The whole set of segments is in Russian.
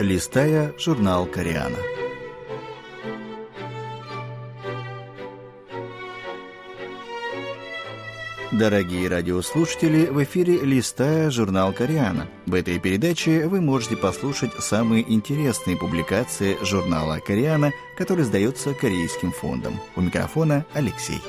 листая журнал «Кориана». Дорогие радиослушатели, в эфире «Листая журнал Кориана». В этой передаче вы можете послушать самые интересные публикации журнала Кориана, который сдается Корейским фондом. У микрофона Алексей.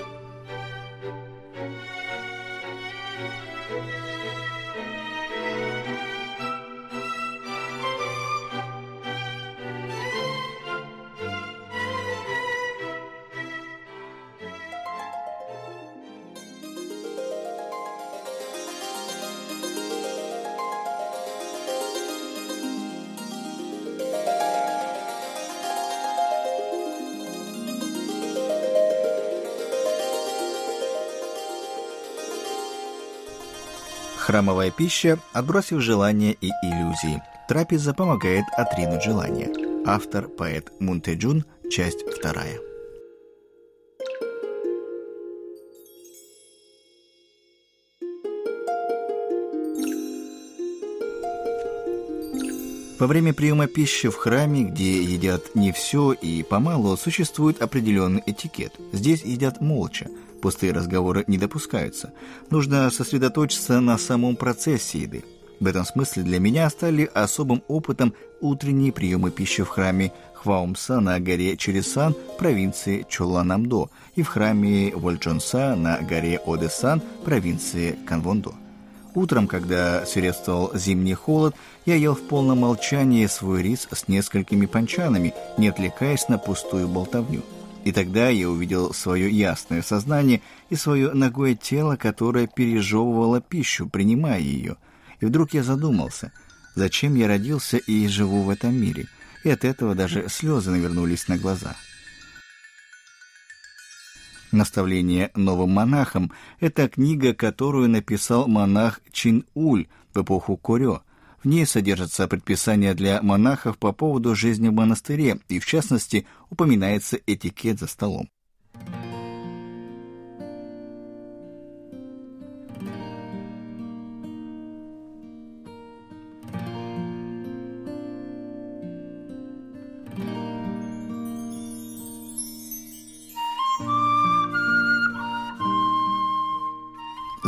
Храмовая пища, отбросив желания и иллюзии. Трапеза помогает отринуть желание. Автор, поэт Мунтеджун, часть вторая. Во время приема пищи в храме, где едят не все и помалу, существует определенный этикет. Здесь едят молча, Пустые разговоры не допускаются. Нужно сосредоточиться на самом процессе еды. В этом смысле для меня стали особым опытом утренние приемы пищи в храме Хваумса на горе Чересан провинции Чоланамдо и в храме Вольчонса на горе Одесан провинции Канвондо. Утром, когда свирепствовал зимний холод, я ел в полном молчании свой рис с несколькими панчанами, не отвлекаясь на пустую болтовню. И тогда я увидел свое ясное сознание и свое ногое тело, которое пережевывало пищу, принимая ее. И вдруг я задумался, зачем я родился и живу в этом мире. И от этого даже слезы навернулись на глаза. «Наставление новым монахам» — это книга, которую написал монах Чин Уль в эпоху Корё — в ней содержатся предписания для монахов по поводу жизни в монастыре, и в частности упоминается этикет за столом.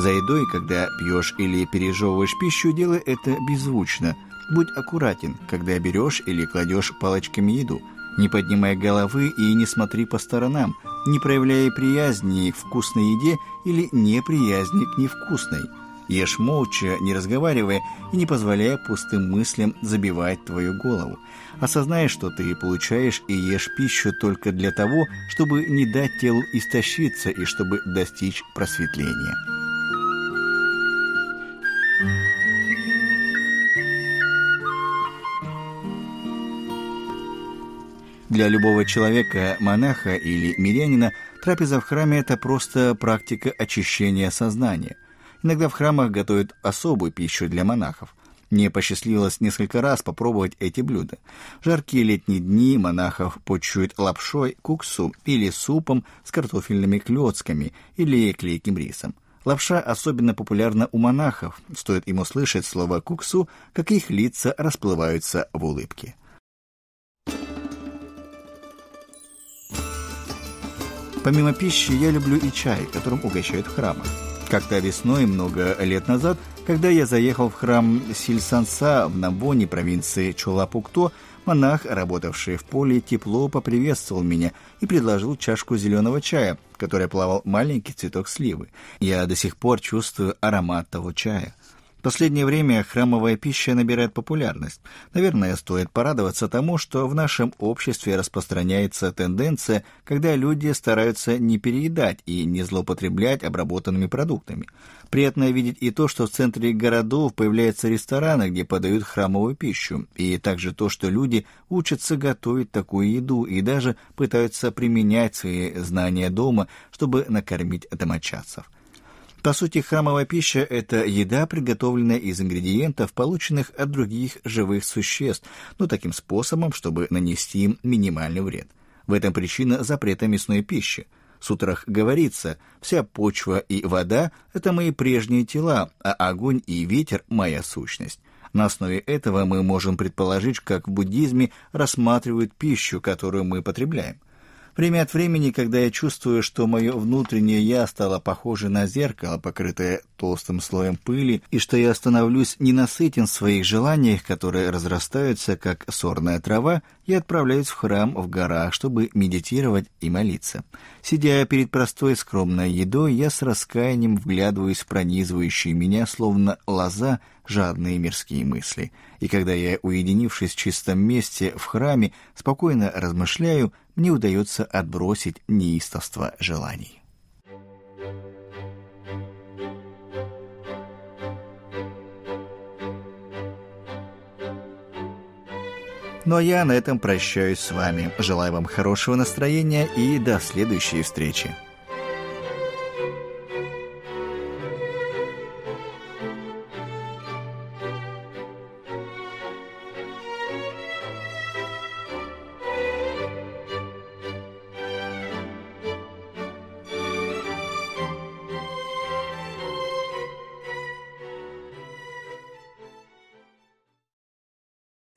За едой, когда пьешь или пережевываешь пищу, делай это беззвучно. Будь аккуратен, когда берешь или кладешь палочками еду. Не поднимай головы и не смотри по сторонам, не проявляя приязни к вкусной еде или неприязни к невкусной. Ешь молча, не разговаривая и не позволяя пустым мыслям забивать твою голову. Осознай, что ты получаешь и ешь пищу только для того, чтобы не дать телу истощиться и чтобы достичь просветления. Для любого человека, монаха или мирянина, трапеза в храме – это просто практика очищения сознания. Иногда в храмах готовят особую пищу для монахов. Мне посчастливилось несколько раз попробовать эти блюда. Жаркие летние дни монахов почуют лапшой, куксу или супом с картофельными клетками или клейким рисом. Лапша особенно популярна у монахов. Стоит им услышать слово «куксу», как их лица расплываются в улыбке. Помимо пищи, я люблю и чай, которым угощают в храмах. Как-то весной, много лет назад, когда я заехал в храм Сильсанса в Набоне, провинции Чолапукто, монах, работавший в поле, тепло поприветствовал меня и предложил чашку зеленого чая, в которой плавал маленький цветок сливы. Я до сих пор чувствую аромат того чая последнее время храмовая пища набирает популярность. Наверное, стоит порадоваться тому, что в нашем обществе распространяется тенденция, когда люди стараются не переедать и не злоупотреблять обработанными продуктами. Приятно видеть и то, что в центре городов появляются рестораны, где подают храмовую пищу, и также то, что люди учатся готовить такую еду и даже пытаются применять свои знания дома, чтобы накормить домочадцев. По сути, храмовая пища – это еда, приготовленная из ингредиентов, полученных от других живых существ, но таким способом, чтобы нанести им минимальный вред. В этом причина запрета мясной пищи. В сутрах говорится, вся почва и вода – это мои прежние тела, а огонь и ветер – моя сущность. На основе этого мы можем предположить, как в буддизме рассматривают пищу, которую мы потребляем – Время от времени, когда я чувствую, что мое внутреннее «я» стало похоже на зеркало, покрытое толстым слоем пыли, и что я становлюсь ненасытен в своих желаниях, которые разрастаются, как сорная трава, я отправляюсь в храм в горах, чтобы медитировать и молиться. Сидя перед простой скромной едой, я с раскаянием вглядываюсь в пронизывающие меня, словно лоза, жадные мирские мысли. И когда я, уединившись в чистом месте в храме, спокойно размышляю, мне удается отбросить неистовство желаний. Ну а я на этом прощаюсь с вами. Желаю вам хорошего настроения и до следующей встречи.